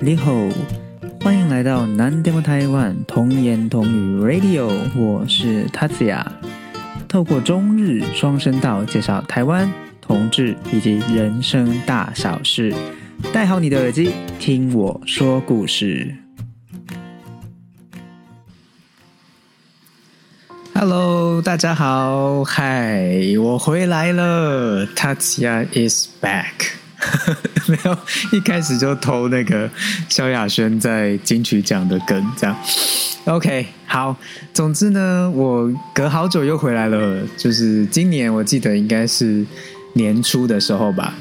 你好，欢迎来到南 demo 台湾童言童语 Radio，我是 tatya 透过中日双声道介绍台湾同志以及人生大小事，戴好你的耳机，听我说故事。Hello，大家好，嗨，我回来了 tatya is back。没有，一开始就偷那个萧亚轩在金曲奖的梗，这样。OK，好，总之呢，我隔好久又回来了，就是今年我记得应该是年初的时候吧。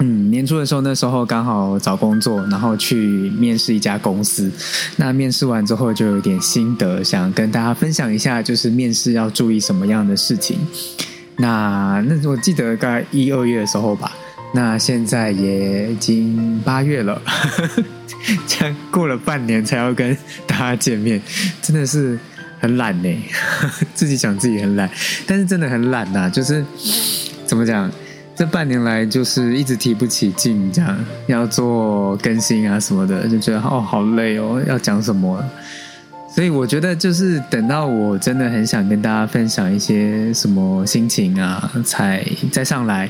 嗯，年初的时候，那时候刚好找工作，然后去面试一家公司。那面试完之后，就有点心得，想跟大家分享一下，就是面试要注意什么样的事情。那那我记得大概一二月的时候吧。那现在也已经八月了，这样过了半年才要跟大家见面，真的是很懒呢。自己讲自己很懒，但是真的很懒呐。就是怎么讲，这半年来就是一直提不起劲，这样要做更新啊什么的，就觉得哦好累哦，要讲什么？所以我觉得就是等到我真的很想跟大家分享一些什么心情啊，才再上来。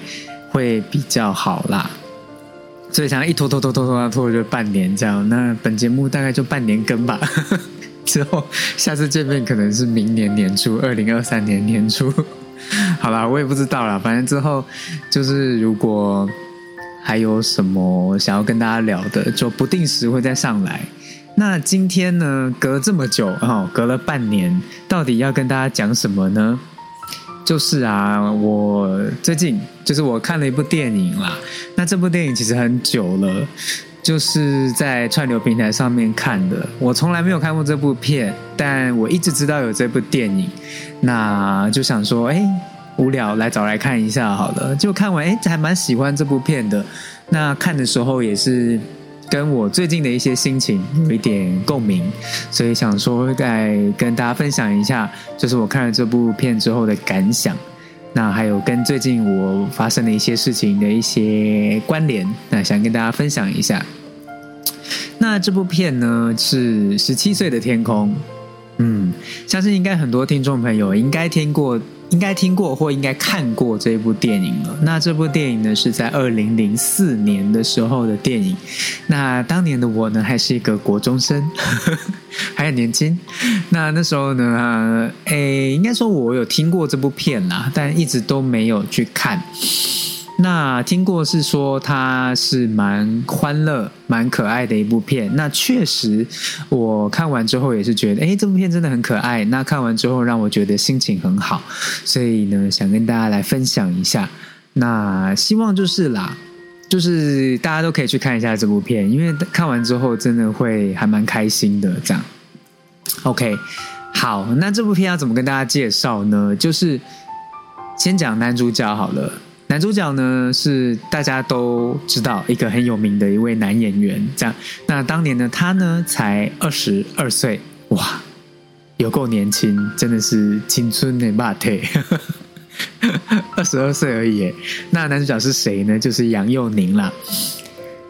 会比较好啦，所以想一拖拖拖拖拖拖就半年这样。那本节目大概就半年更吧，之后下次见面可能是明年年初，二零二三年年初。好啦，我也不知道啦，反正之后就是如果还有什么想要跟大家聊的，就不定时会再上来。那今天呢，隔这么久哦，隔了半年，到底要跟大家讲什么呢？就是啊，我最近就是我看了一部电影啦。那这部电影其实很久了，就是在串流平台上面看的。我从来没有看过这部片，但我一直知道有这部电影。那就想说，哎，无聊来找来看一下好了。就看完，哎，还蛮喜欢这部片的。那看的时候也是。跟我最近的一些心情有一点共鸣，所以想说再跟大家分享一下，就是我看了这部片之后的感想。那还有跟最近我发生的一些事情的一些关联，那想跟大家分享一下。那这部片呢是《十七岁的天空》，嗯，相信应该很多听众朋友应该听过。应该听过或应该看过这部电影了。那这部电影呢，是在二零零四年的时候的电影。那当年的我呢，还是一个国中生，还很年轻。那那时候呢，诶，应该说我有听过这部片啦，但一直都没有去看。那听过是说它是蛮欢乐、蛮可爱的一部片。那确实，我看完之后也是觉得，哎，这部片真的很可爱。那看完之后让我觉得心情很好，所以呢，想跟大家来分享一下。那希望就是啦，就是大家都可以去看一下这部片，因为看完之后真的会还蛮开心的。这样，OK，好，那这部片要怎么跟大家介绍呢？就是先讲男主角好了。男主角呢是大家都知道一个很有名的一位男演员，这样。那当年呢，他呢才二十二岁，哇，有够年轻，真的是青春的马腿，二十二岁而已。那男主角是谁呢？就是杨佑宁啦。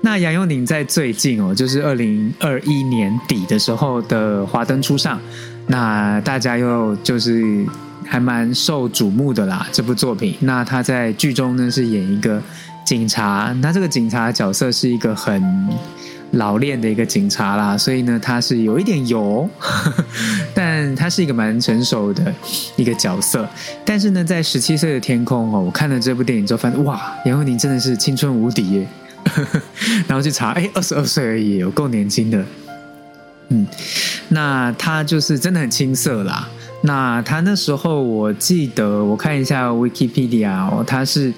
那杨佑宁在最近哦，就是二零二一年底的时候的《华灯初上》，那大家又就是。还蛮受瞩目的啦，这部作品。那他在剧中呢是演一个警察，那这个警察角色是一个很老练的一个警察啦，所以呢他是有一点油，但他是一个蛮成熟的一个角色。但是呢，在十七岁的天空哦，我看了这部电影之后，发现哇，杨佑宁真的是青春无敌耶！然后去查，哎，二十二岁而已，有够年轻的。嗯，那他就是真的很青涩啦。那他那时候，我记得我看一下 Wikipedia 哦，他是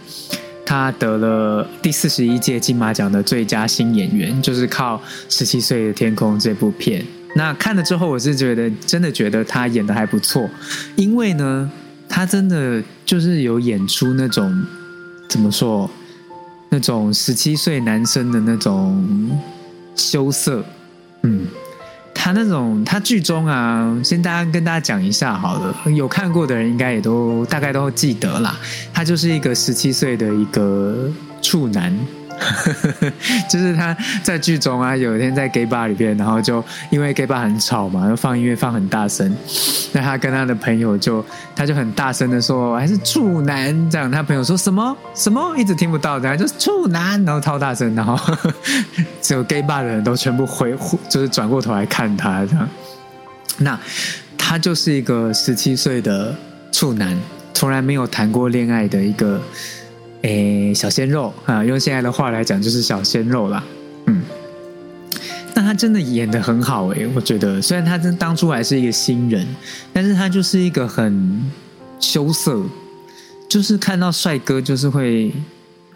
他得了第四十一届金马奖的最佳新演员，就是靠《十七岁的天空》这部片。那看了之后，我是觉得真的觉得他演的还不错，因为呢，他真的就是有演出那种怎么说，那种十七岁男生的那种羞涩，嗯。他那种，他剧中啊，先大家跟大家讲一下好了，有看过的人应该也都大概都记得啦。他就是一个十七岁的一个处男，就是他在剧中啊，有一天在 gay bar 里边，然后就因为 gay bar 很吵嘛，然后放音乐放很大声，那他跟他的朋友就他就很大声的说还是处男这样，他朋友说什么什么一直听不到，然后就是处男，然后超大声，然后只有 gay bar 的人都全部回就是转过头来看他这样，那他就是一个十七岁的处男，从来没有谈过恋爱的一个。诶，小鲜肉啊，用现在的话来讲就是小鲜肉啦。嗯，那他真的演的很好诶，我觉得虽然他真当初还是一个新人，但是他就是一个很羞涩，就是看到帅哥就是会。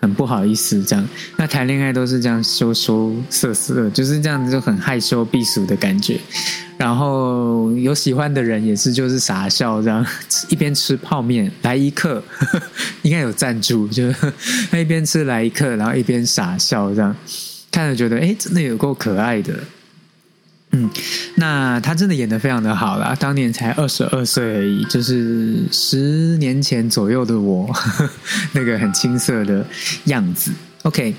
很不好意思，这样那谈恋爱都是这样羞羞涩涩，就是这样子就很害羞避暑的感觉。然后有喜欢的人也是就是傻笑，这样一边吃泡面来一克，应该有赞助，就是他 一边吃来一克，然后一边傻笑，这样看着觉得哎，真的有够可爱的。嗯，那他真的演的非常的好啦，当年才二十二岁而已，就是十年前左右的我，那个很青涩的样子。OK，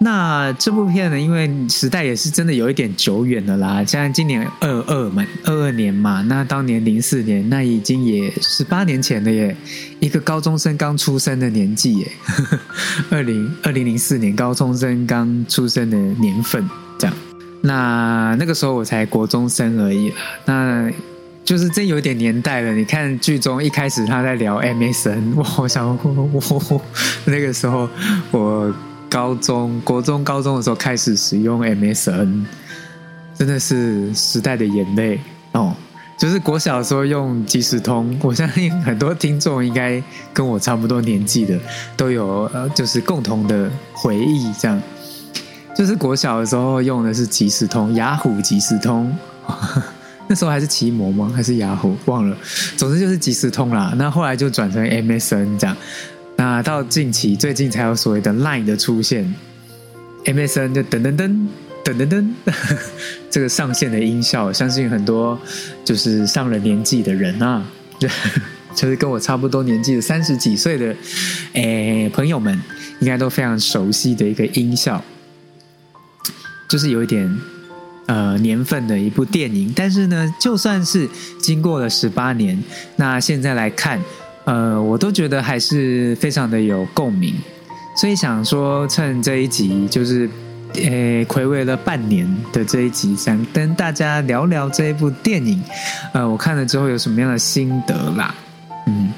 那这部片呢，因为时代也是真的有一点久远了啦，像今年二二嘛，二二年嘛，那当年零四年，那已经也十八年前了耶，一个高中生刚出生的年纪耶，二零二零零四年高中生刚出生的年份，这样。那那个时候我才国中生而已啦，那就是真有点年代了。你看剧中一开始他在聊 MSN，我好想我那个时候我高中国中高中的时候开始使用 MSN，真的是时代的眼泪哦。就是国小的时候用即时通，我相信很多听众应该跟我差不多年纪的都有呃，就是共同的回忆这样。就是国小的时候用的是即时通，雅虎即时通，那时候还是奇摩吗？还是雅虎？忘了。总之就是即时通啦。那后来就转成 MSN 这样。那到近期最近才有所谓的 Line 的出现，MSN 就噔噔噔噔噔噔，这个上线的音效，相信很多就是上了年纪的人啊，就是跟我差不多年纪的三十几岁的诶朋友们，应该都非常熟悉的一个音效。就是有一点呃年份的一部电影，但是呢，就算是经过了十八年，那现在来看，呃，我都觉得还是非常的有共鸣，所以想说趁这一集，就是呃回味了半年的这一集，想跟大家聊聊这一部电影，呃，我看了之后有什么样的心得啦，嗯。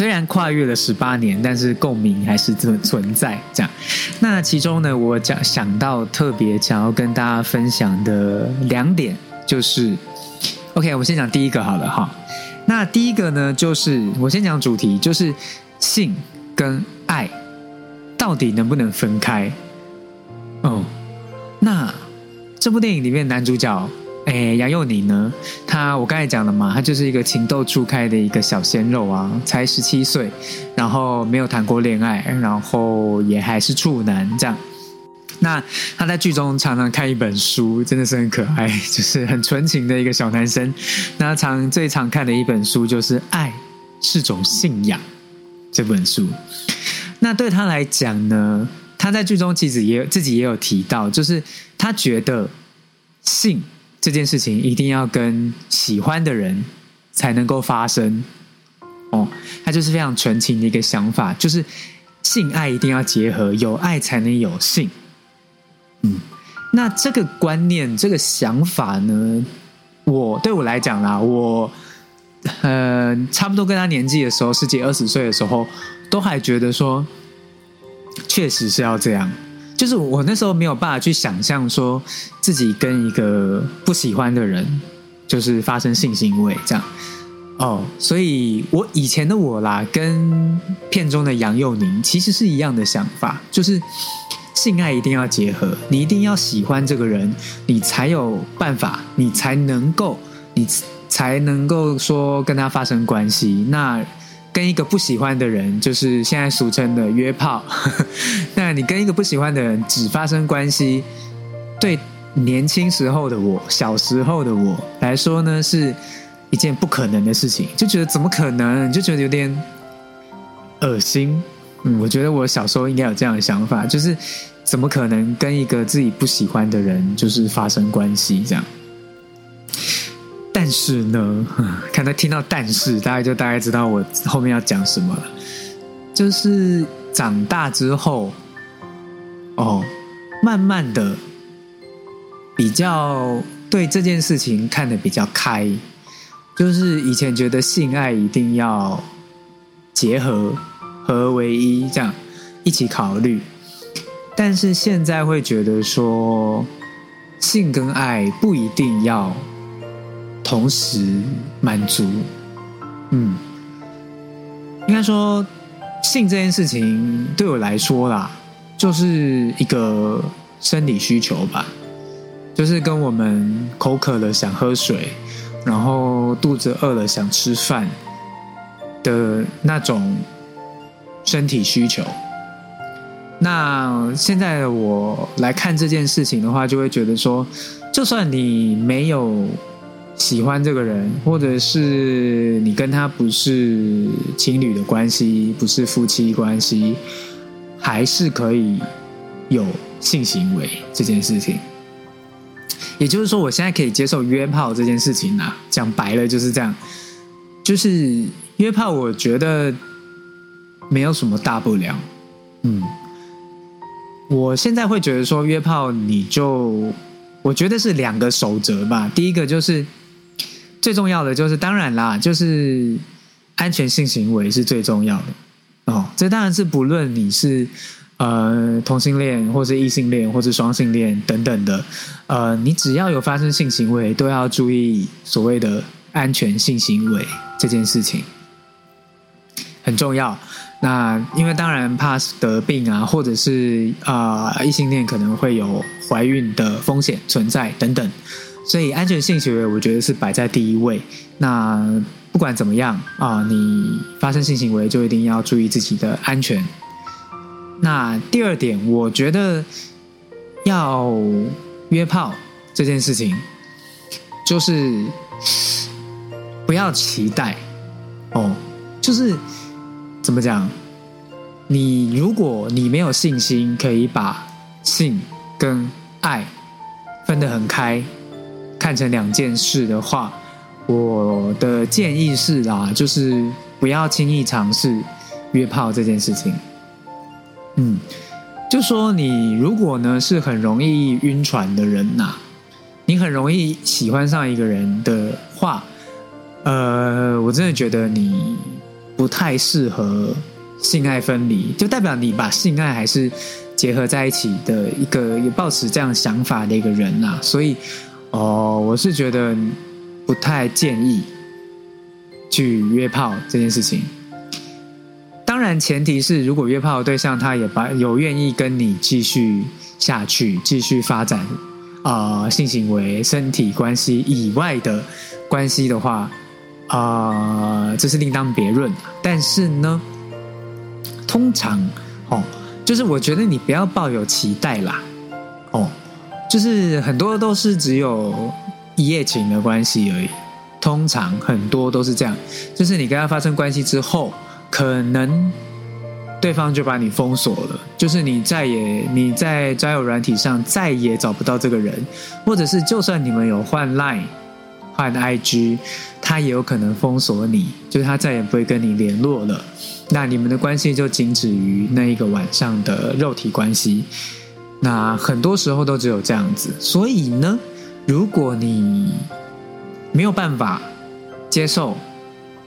虽然跨越了十八年，但是共鸣还是存存在。这样，那其中呢，我讲想到特别想要跟大家分享的两点，就是，OK，我先讲第一个好了哈。那第一个呢，就是我先讲主题，就是性跟爱到底能不能分开？哦，那这部电影里面男主角。哎，杨佑宁呢？他我刚才讲了嘛，他就是一个情窦初开的一个小鲜肉啊，才十七岁，然后没有谈过恋爱，然后也还是处男这样。那他在剧中常常看一本书，真的是很可爱，就是很纯情的一个小男生。那常最常看的一本书就是《爱是种信仰》这本书。那对他来讲呢，他在剧中其实也有自己也有提到，就是他觉得性。这件事情一定要跟喜欢的人才能够发生，哦，他就是非常纯情的一个想法，就是性爱一定要结合，有爱才能有性。嗯，那这个观念、这个想法呢，我对我来讲啦，我呃差不多跟他年纪的时候，十几二十岁的时候，都还觉得说，确实是要这样。就是我那时候没有办法去想象说自己跟一个不喜欢的人就是发生性行为这样哦，所以我以前的我啦，跟片中的杨佑宁其实是一样的想法，就是性爱一定要结合，你一定要喜欢这个人，你才有办法，你才能够，你才能够说跟他发生关系。那跟一个不喜欢的人，就是现在俗称的约炮。那你跟一个不喜欢的人只发生关系，对年轻时候的我、小时候的我来说呢，是一件不可能的事情。就觉得怎么可能？就觉得有点恶心，嗯，我觉得我小时候应该有这样的想法，就是怎么可能跟一个自己不喜欢的人就是发生关系这样？但是呢，看到听到但是，大概就大概知道我后面要讲什么了。就是长大之后，哦，慢慢的比较对这件事情看得比较开。就是以前觉得性爱一定要结合合为一，这样一起考虑，但是现在会觉得说，性跟爱不一定要。同时满足，嗯，应该说性这件事情对我来说啦，就是一个生理需求吧，就是跟我们口渴了想喝水，然后肚子饿了想吃饭的那种身体需求。那现在我来看这件事情的话，就会觉得说，就算你没有。喜欢这个人，或者是你跟他不是情侣的关系，不是夫妻关系，还是可以有性行为这件事情。也就是说，我现在可以接受约炮这件事情啊。讲白了就是这样，就是约炮，我觉得没有什么大不了。嗯，我现在会觉得说约炮，你就我觉得是两个守则吧。第一个就是。最重要的就是，当然啦，就是安全性行为是最重要的哦。这当然是不论你是呃同性恋，或是异性恋，或是双性恋等等的，呃，你只要有发生性行为，都要注意所谓的安全性行为这件事情很重要。那因为当然怕得病啊，或者是啊异性恋可能会有怀孕的风险存在等等。所以安全性行为，我觉得是摆在第一位。那不管怎么样啊，你发生性行为就一定要注意自己的安全。那第二点，我觉得要约炮这件事情，就是不要期待哦，就是怎么讲？你如果你没有信心，可以把性跟爱分得很开。看成两件事的话，我的建议是啊，就是不要轻易尝试约炮这件事情。嗯，就说你如果呢是很容易晕船的人呐，你很容易喜欢上一个人的话，呃，我真的觉得你不太适合性爱分离，就代表你把性爱还是结合在一起的一个有抱持这样想法的一个人呐，所以。哦，我是觉得不太建议去约炮这件事情。当然，前提是如果约炮的对象他也把有愿意跟你继续下去、继续发展啊性行为、身体关系以外的关系的话，啊，这是另当别论。但是呢，通常哦，就是我觉得你不要抱有期待啦，哦。就是很多都是只有一夜情的关系而已，通常很多都是这样。就是你跟他发生关系之后，可能对方就把你封锁了，就是你再也你在交友软体上再也找不到这个人，或者是就算你们有换 Line、换 IG，他也有可能封锁你，就是他再也不会跟你联络了。那你们的关系就仅止于那一个晚上的肉体关系。那很多时候都只有这样子，所以呢，如果你没有办法接受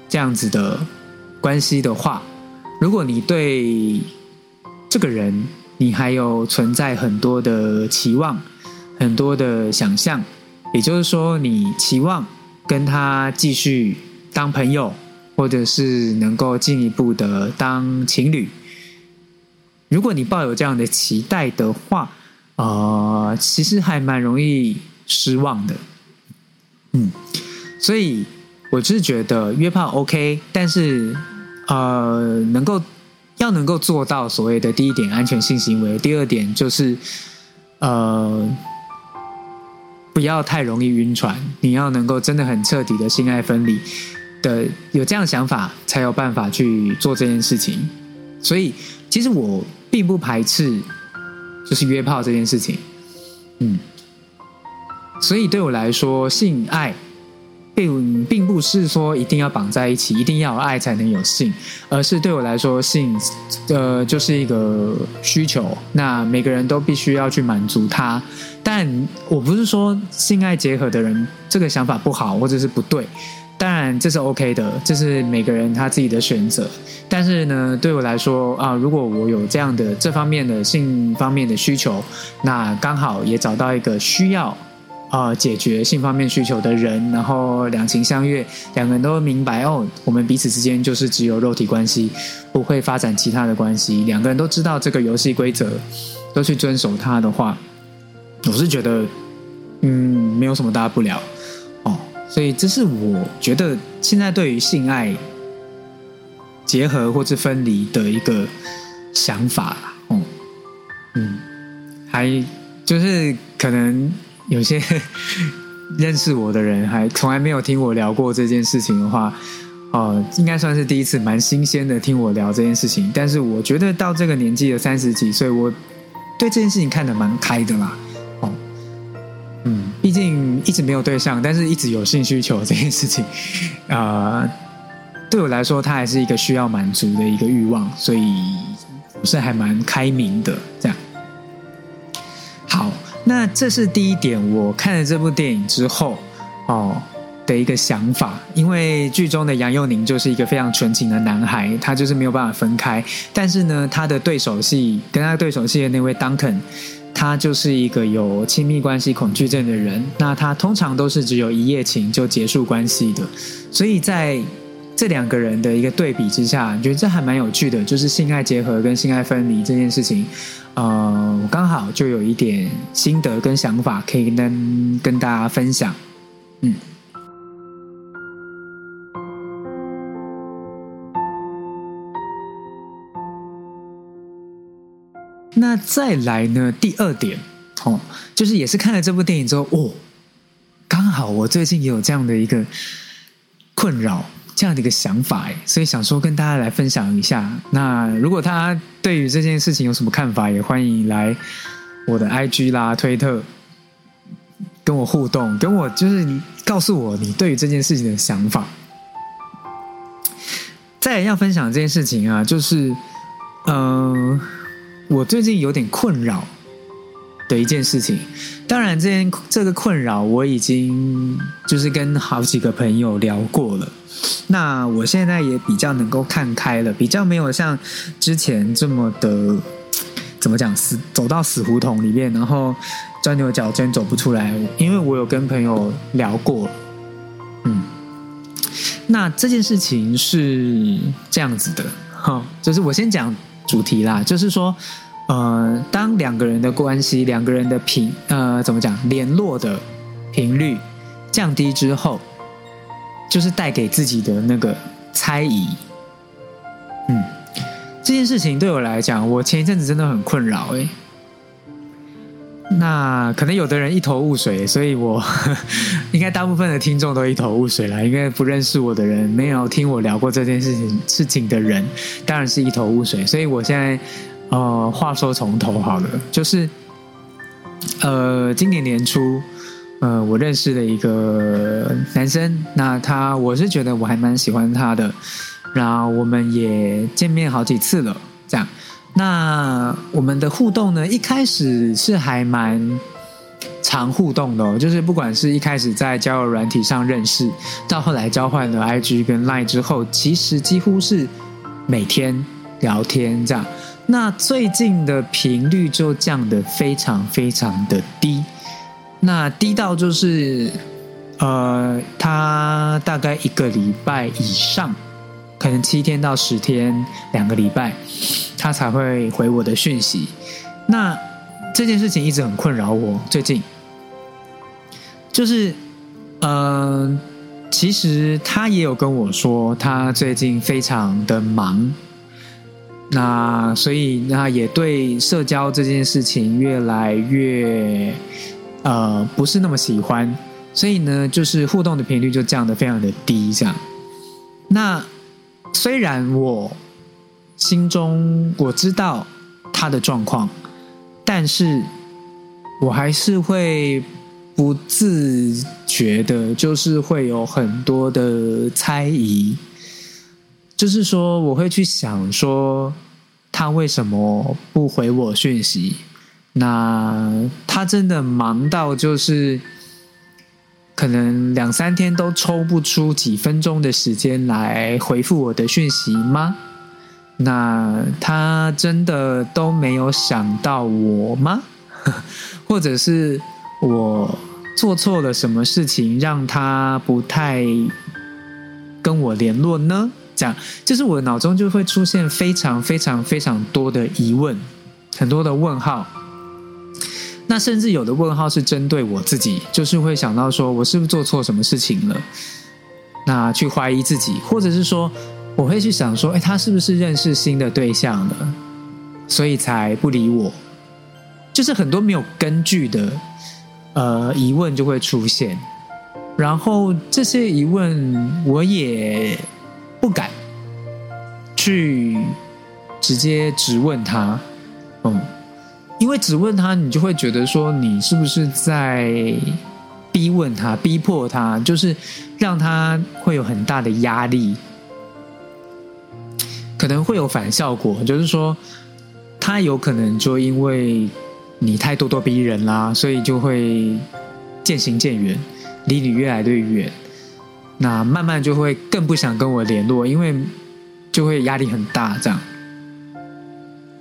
这样子的关系的话，如果你对这个人你还有存在很多的期望、很多的想象，也就是说，你期望跟他继续当朋友，或者是能够进一步的当情侣。如果你抱有这样的期待的话，呃，其实还蛮容易失望的。嗯，所以我是觉得约炮 OK，但是呃，能够要能够做到所谓的第一点安全性行为，第二点就是呃，不要太容易晕船。你要能够真的很彻底的性爱分离的，有这样想法才有办法去做这件事情。所以。其实我并不排斥就是约炮这件事情，嗯，所以对我来说，性爱。并并不是说一定要绑在一起，一定要有爱才能有性，而是对我来说，性呃就是一个需求，那每个人都必须要去满足它。但我不是说性爱结合的人这个想法不好或者是不对，当然这是 OK 的，这是每个人他自己的选择。但是呢，对我来说啊，如果我有这样的这方面的性方面的需求，那刚好也找到一个需要。啊，解决性方面需求的人，然后两情相悦，两个人都明白哦，我们彼此之间就是只有肉体关系，不会发展其他的关系。两个人都知道这个游戏规则，都去遵守它的话，我是觉得，嗯，没有什么大不了。所以这是我觉得现在对于性爱结合或是分离的一个想法哦，嗯，还就是可能。有些认识我的人还从来没有听我聊过这件事情的话，哦，应该算是第一次，蛮新鲜的听我聊这件事情。但是我觉得到这个年纪的三十几岁，我对这件事情看得蛮开的啦。嗯，毕竟一直没有对象，但是一直有性需求这件事情，啊，对我来说，它还是一个需要满足的一个欲望，所以我是还蛮开明的这样。好。那这是第一点，我看了这部电影之后，哦的一个想法。因为剧中的杨佑宁就是一个非常纯情的男孩，他就是没有办法分开。但是呢，他的对手戏跟他对手戏的那位 Duncan，他就是一个有亲密关系恐惧症的人。那他通常都是只有一夜情就结束关系的。所以在这两个人的一个对比之下，觉得这还蛮有趣的，就是性爱结合跟性爱分离这件事情。呃，我刚好就有一点心得跟想法，可以跟跟大家分享。嗯，那再来呢？第二点哦，就是也是看了这部电影之后，哦，刚好我最近也有这样的一个困扰。这样的一个想法哎，所以想说跟大家来分享一下。那如果他对于这件事情有什么看法，也欢迎来我的 IG 啦、推特跟我互动，跟我就是告诉我你对于这件事情的想法。再要分享这件事情啊，就是嗯，我最近有点困扰的一件事情。当然，这件这个困扰我已经就是跟好几个朋友聊过了。那我现在也比较能够看开了，比较没有像之前这么的怎么讲死走到死胡同里面，然后钻牛角尖走不出来。因为我有跟朋友聊过，嗯，那这件事情是这样子的，哈，就是我先讲主题啦，就是说，呃，当两个人的关系，两个人的频，呃，怎么讲，联络的频率降低之后。就是带给自己的那个猜疑，嗯，这件事情对我来讲，我前一阵子真的很困扰哎。那可能有的人一头雾水，所以我 应该大部分的听众都一头雾水了。应该不认识我的人，没有听我聊过这件事情事情的人，当然是一头雾水。所以我现在呃，话说从头好了，就是呃，今年年初。呃，我认识了一个男生，那他我是觉得我还蛮喜欢他的，然后我们也见面好几次了，这样。那我们的互动呢，一开始是还蛮常互动的，就是不管是一开始在交友软体上认识，到后来交换了 IG 跟 Line 之后，其实几乎是每天聊天这样。那最近的频率就降得非常非常的低。那低到就是，呃，他大概一个礼拜以上，可能七天到十天，两个礼拜，他才会回我的讯息。那这件事情一直很困扰我。最近，就是，呃，其实他也有跟我说，他最近非常的忙，那所以那也对社交这件事情越来越。呃，不是那么喜欢，所以呢，就是互动的频率就降得非常的低，这样。那虽然我心中我知道他的状况，但是我还是会不自觉的，就是会有很多的猜疑，就是说我会去想说他为什么不回我讯息？那他真的忙到就是可能两三天都抽不出几分钟的时间来回复我的讯息吗？那他真的都没有想到我吗？或者是我做错了什么事情，让他不太跟我联络呢？这样，就是我脑中就会出现非常非常非常多的疑问，很多的问号。那甚至有的问号是针对我自己，就是会想到说我是不是做错什么事情了？那去怀疑自己，或者是说。我会去想说，哎，他是不是认识新的对象了，所以才不理我？就是很多没有根据的呃疑问就会出现，然后这些疑问我也不敢去直接质问他，嗯，因为只问他，你就会觉得说你是不是在逼问他、逼迫他，就是让他会有很大的压力。可能会有反效果，就是说，他有可能就因为你太咄咄逼人啦，所以就会渐行渐远，离你越来越远。那慢慢就会更不想跟我联络，因为就会压力很大。这样，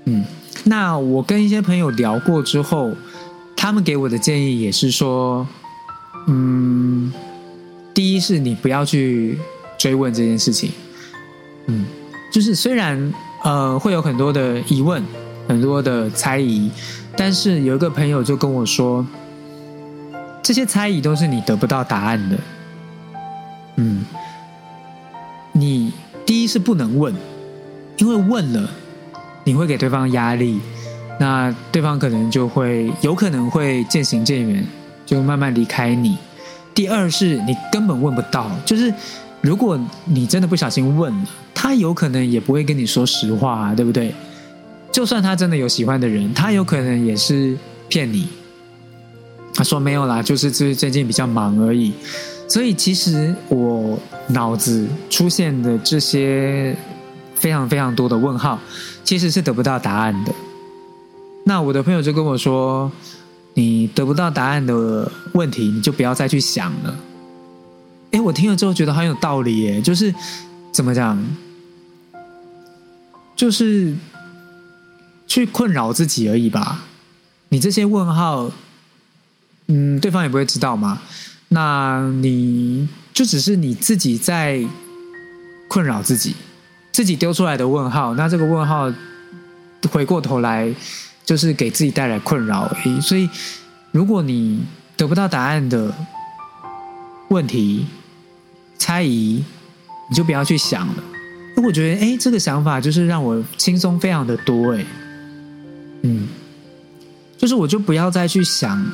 嗯，那我跟一些朋友聊过之后，他们给我的建议也是说，嗯，第一是你不要去追问这件事情，嗯。就是虽然呃会有很多的疑问，很多的猜疑，但是有一个朋友就跟我说，这些猜疑都是你得不到答案的。嗯，你第一是不能问，因为问了你会给对方压力，那对方可能就会有可能会渐行渐远，就慢慢离开你。第二是你根本问不到，就是如果你真的不小心问。他有可能也不会跟你说实话，对不对？就算他真的有喜欢的人，他有可能也是骗你。他说没有啦，就是最最近比较忙而已。所以其实我脑子出现的这些非常非常多的问号，其实是得不到答案的。那我的朋友就跟我说：“你得不到答案的问题，你就不要再去想了。”哎，我听了之后觉得很有道理耶，就是怎么讲？就是去困扰自己而已吧。你这些问号，嗯，对方也不会知道吗？那你就只是你自己在困扰自己，自己丢出来的问号。那这个问号回过头来，就是给自己带来困扰。所以，如果你得不到答案的问题、猜疑，你就不要去想了。我觉得，哎，这个想法就是让我轻松非常的多，哎，嗯，就是我就不要再去想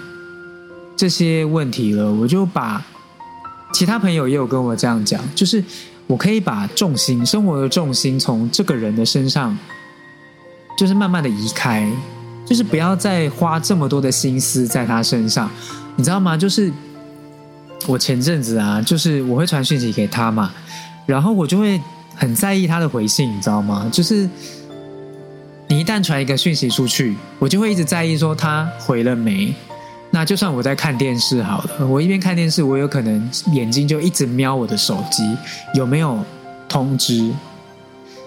这些问题了，我就把其他朋友也有跟我这样讲，就是我可以把重心、生活的重心从这个人的身上，就是慢慢的移开，就是不要再花这么多的心思在他身上，你知道吗？就是我前阵子啊，就是我会传讯息给他嘛，然后我就会。很在意他的回信，你知道吗？就是你一旦传一个讯息出去，我就会一直在意说他回了没。那就算我在看电视好了，我一边看电视，我有可能眼睛就一直瞄我的手机有没有通知。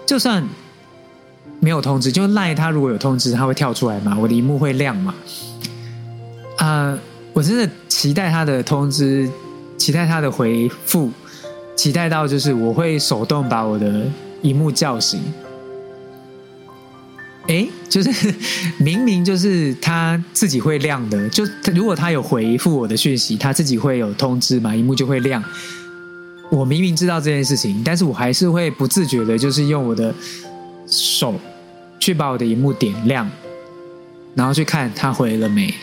就算没有通知，就赖他如果有通知，他会跳出来嘛？我的荧幕会亮嘛？啊，我真的期待他的通知，期待他的回复。期待到就是我会手动把我的荧幕叫醒，哎，就是 明明就是他自己会亮的，就如果他有回复我的讯息，他自己会有通知嘛，荧幕就会亮。我明明知道这件事情，但是我还是会不自觉的，就是用我的手去把我的荧幕点亮，然后去看他回了没。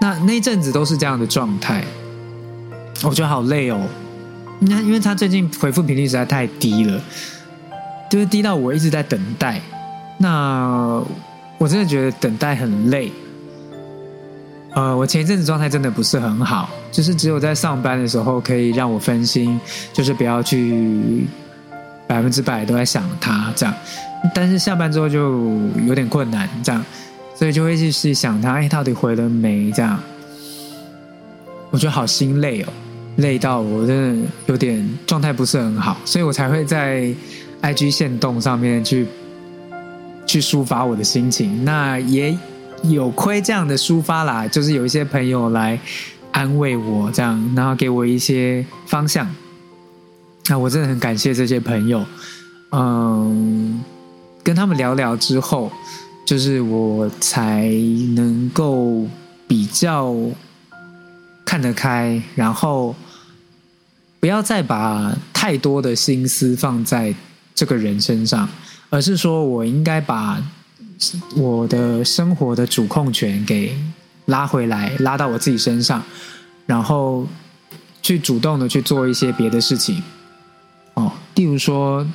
那那一阵子都是这样的状态，我觉得好累哦。那因为他最近回复频率实在太低了，就是低到我一直在等待。那我真的觉得等待很累。呃，我前一阵子状态真的不是很好，就是只有在上班的时候可以让我分心，就是不要去百分之百都在想他这样。但是下班之后就有点困难，这样，所以就会去想他，哎，到底回了没？这样，我觉得好心累哦，累到我真的有点状态不是很好，所以我才会在 IG 线动上面去去抒发我的心情。那也。有亏这样的抒发啦，就是有一些朋友来安慰我，这样，然后给我一些方向。那我真的很感谢这些朋友。嗯，跟他们聊聊之后，就是我才能够比较看得开，然后不要再把太多的心思放在这个人身上，而是说我应该把。我的生活的主控权给拉回来，拉到我自己身上，然后去主动的去做一些别的事情。哦，例如说，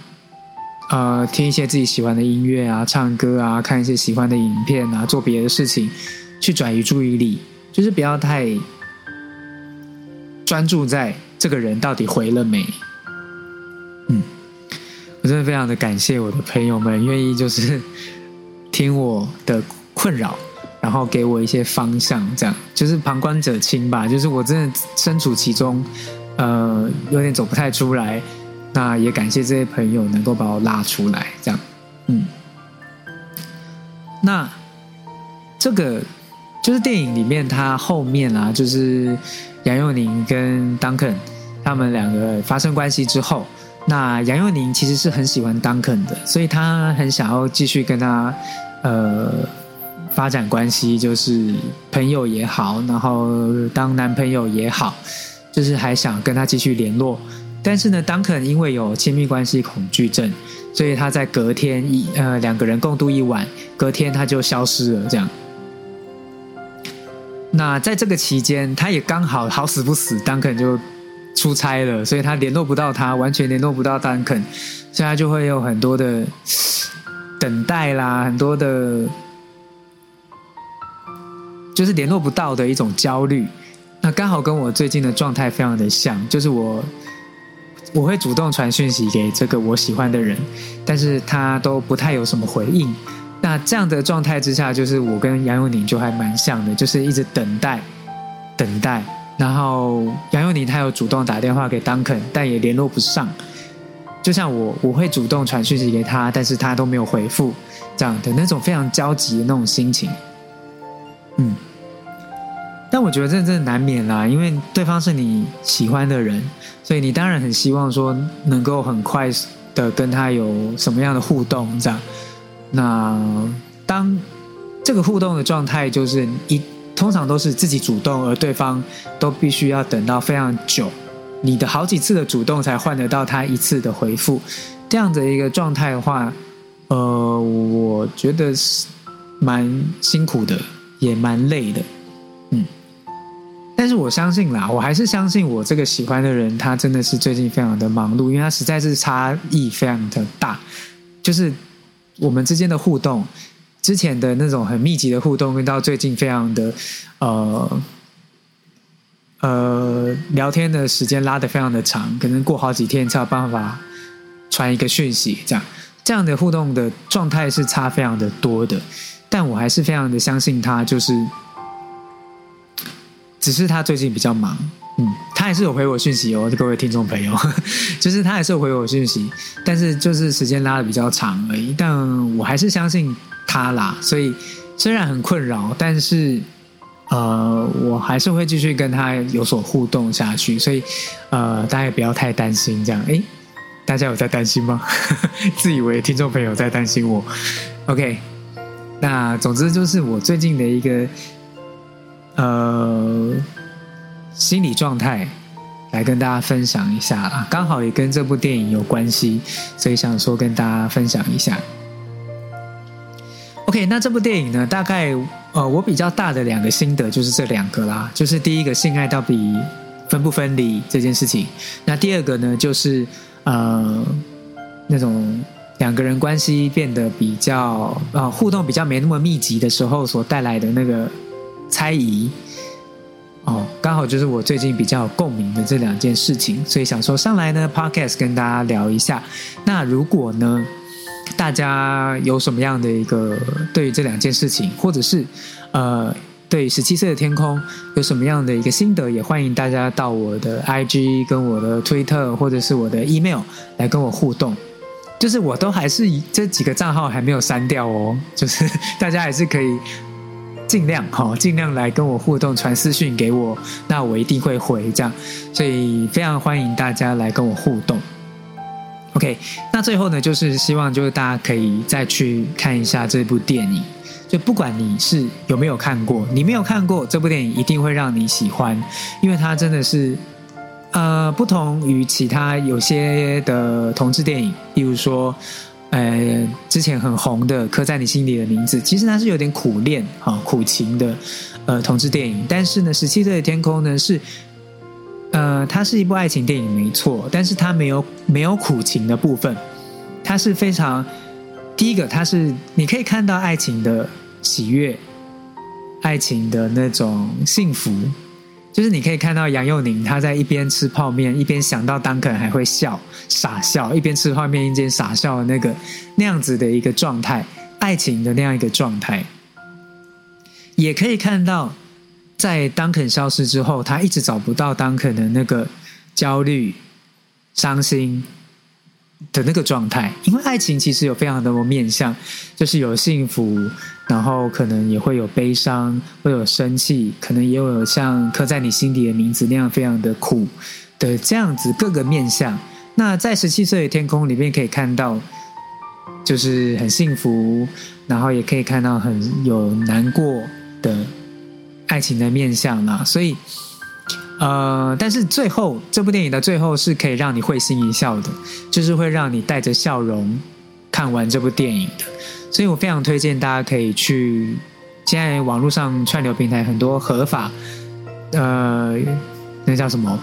呃，听一些自己喜欢的音乐啊，唱歌啊，看一些喜欢的影片啊，做别的事情，去转移注意力，就是不要太专注在这个人到底回了没。我真的非常的感谢我的朋友们愿意就是。听我的困扰，然后给我一些方向，这样就是旁观者清吧。就是我真的身处其中，呃，有点走不太出来。那也感谢这些朋友能够把我拉出来，这样，嗯。那这个就是电影里面他后面啊，就是杨佑宁跟 Duncan 他们两个发生关系之后，那杨佑宁其实是很喜欢 Duncan 的，所以他很想要继续跟他。呃，发展关系就是朋友也好，然后当男朋友也好，就是还想跟他继续联络。但是呢，Duncan 因为有亲密关系恐惧症，所以他在隔天一呃两个人共度一晚，隔天他就消失了。这样，那在这个期间，他也刚好好死不死，Duncan 就出差了，所以他联络不到他，完全联络不到丹肯，所以他就会有很多的。等待啦，很多的，就是联络不到的一种焦虑。那刚好跟我最近的状态非常的像，就是我我会主动传讯息给这个我喜欢的人，但是他都不太有什么回应。那这样的状态之下，就是我跟杨永宁就还蛮像的，就是一直等待，等待。然后杨佑宁他有主动打电话给 Duncan，但也联络不上。就像我，我会主动传讯息给他，但是他都没有回复，这样的那种非常焦急的那种心情。嗯，但我觉得这真的难免啦，因为对方是你喜欢的人，所以你当然很希望说能够很快的跟他有什么样的互动，这样。那当这个互动的状态就是一通常都是自己主动，而对方都必须要等到非常久。你的好几次的主动才换得到他一次的回复，这样的一个状态的话，呃，我觉得是蛮辛苦的，也蛮累的，嗯。但是我相信啦，我还是相信我这个喜欢的人，他真的是最近非常的忙碌，因为他实在是差异非常的大，就是我们之间的互动，之前的那种很密集的互动，跟到最近非常的呃。呃，聊天的时间拉得非常的长，可能过好几天才有办法传一个讯息，这样这样的互动的状态是差非常的多的。但我还是非常的相信他，就是只是他最近比较忙，嗯，他还是有回我讯息哦，各位听众朋友，就是他还是有回我讯息，但是就是时间拉的比较长而已。但我还是相信他啦，所以虽然很困扰，但是。呃，我还是会继续跟他有所互动下去，所以呃，大家也不要太担心。这样，哎，大家有在担心吗？自以为听众朋友在担心我。OK，那总之就是我最近的一个呃心理状态，来跟大家分享一下啊，刚好也跟这部电影有关系，所以想说跟大家分享一下。OK，那这部电影呢，大概。呃，我比较大的两个心得就是这两个啦，就是第一个性爱到底分不分离这件事情，那第二个呢，就是呃那种两个人关系变得比较呃互动比较没那么密集的时候所带来的那个猜疑。哦，刚好就是我最近比较共鸣的这两件事情，所以想说上来呢，podcast 跟大家聊一下。那如果呢，大家有什么样的一个对于这两件事情，或者是呃对十七岁的天空有什么样的一个心得，也欢迎大家到我的 IG 跟我的推特或者是我的 email 来跟我互动。就是我都还是这几个账号还没有删掉哦，就是 大家还是可以。尽量哈，尽量来跟我互动，传私讯给我，那我一定会回这样，所以非常欢迎大家来跟我互动。OK，那最后呢，就是希望就是大家可以再去看一下这部电影，就不管你是有没有看过，你没有看过这部电影，一定会让你喜欢，因为它真的是呃不同于其他有些的同志电影，例如说。呃，之前很红的《刻在你心里的名字》，其实它是有点苦恋啊、苦情的呃同志电影。但是呢，《十七岁的天空》呢是呃，它是一部爱情电影，没错，但是它没有没有苦情的部分。它是非常第一个，它是你可以看到爱情的喜悦，爱情的那种幸福。就是你可以看到杨佑宁，他在一边吃泡面，一边想到当肯还会笑傻笑，一边吃泡面一边傻笑的那个那样子的一个状态，爱情的那样一个状态，也可以看到在当肯消失之后，他一直找不到当肯的那个焦虑、伤心。的那个状态，因为爱情其实有非常多面向，就是有幸福，然后可能也会有悲伤，会有生气，可能也有像刻在你心底的名字那样非常的苦的这样子各个面相。那在十七岁的天空里面可以看到，就是很幸福，然后也可以看到很有难过的爱情的面相啦，所以。呃，但是最后这部电影的最后是可以让你会心一笑的，就是会让你带着笑容看完这部电影的，所以我非常推荐大家可以去。现在网络上串流平台很多合法，呃，那叫什么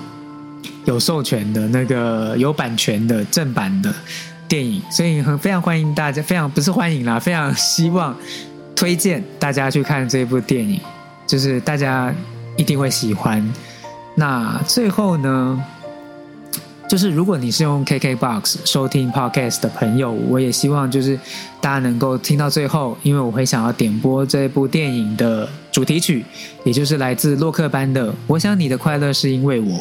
有授权的那个有版权的正版的电影，所以很非常欢迎大家，非常不是欢迎啦，非常希望推荐大家去看这部电影，就是大家一定会喜欢。那最后呢，就是如果你是用 KKBOX 收听 Podcast 的朋友，我也希望就是大家能够听到最后，因为我会想要点播这部电影的主题曲，也就是来自洛克班的《我想你的快乐是因为我》。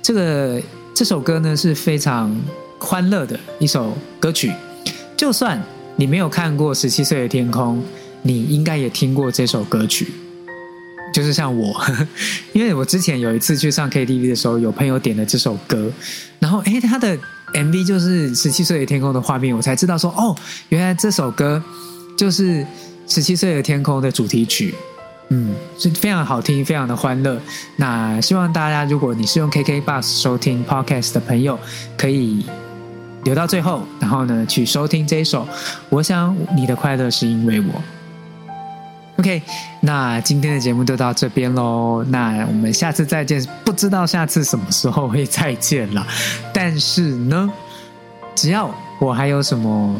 这个这首歌呢是非常欢乐的一首歌曲，就算你没有看过《十七岁的天空》，你应该也听过这首歌曲。就是像我，因为我之前有一次去上 KTV 的时候，有朋友点了这首歌，然后诶，他的 MV 就是十七岁的天空的画面，我才知道说哦，原来这首歌就是十七岁的天空的主题曲，嗯，是非常好听，非常的欢乐。那希望大家，如果你是用 KK Bus 收听 Podcast 的朋友，可以留到最后，然后呢去收听这一首。我想你的快乐是因为我。OK，那今天的节目就到这边喽。那我们下次再见，不知道下次什么时候会再见了。但是呢，只要我还有什么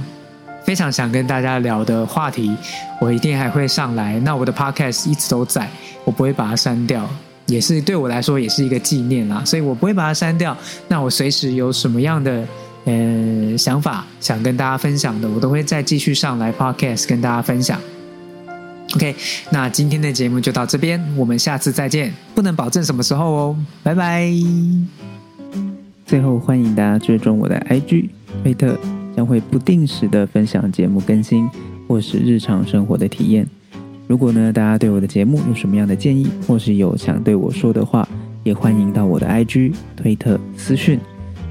非常想跟大家聊的话题，我一定还会上来。那我的 Podcast 一直都在，我不会把它删掉，也是对我来说也是一个纪念啦。所以我不会把它删掉。那我随时有什么样的呃想法想跟大家分享的，我都会再继续上来 Podcast 跟大家分享。OK，那今天的节目就到这边，我们下次再见。不能保证什么时候哦，拜拜。最后欢迎大家追踪我的 IG 推特，将会不定时的分享节目更新或是日常生活的体验。如果呢大家对我的节目有什么样的建议，或是有想对我说的话，也欢迎到我的 IG 推特私讯，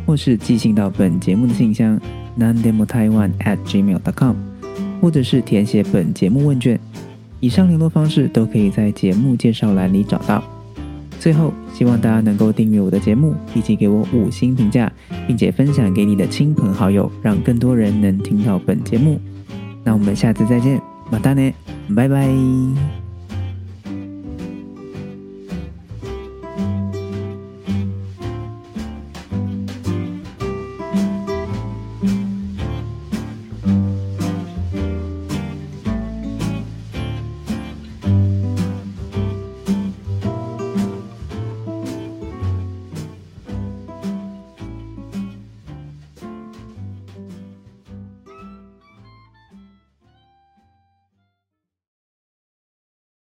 或是寄信到本节目的信箱 nandemotaiwan@gmail.com，或者是填写本节目问卷。以上联络方式都可以在节目介绍栏里找到。最后，希望大家能够订阅我的节目，以及给我五星评价，并且分享给你的亲朋好友，让更多人能听到本节目。那我们下次再见，马达呢，拜拜。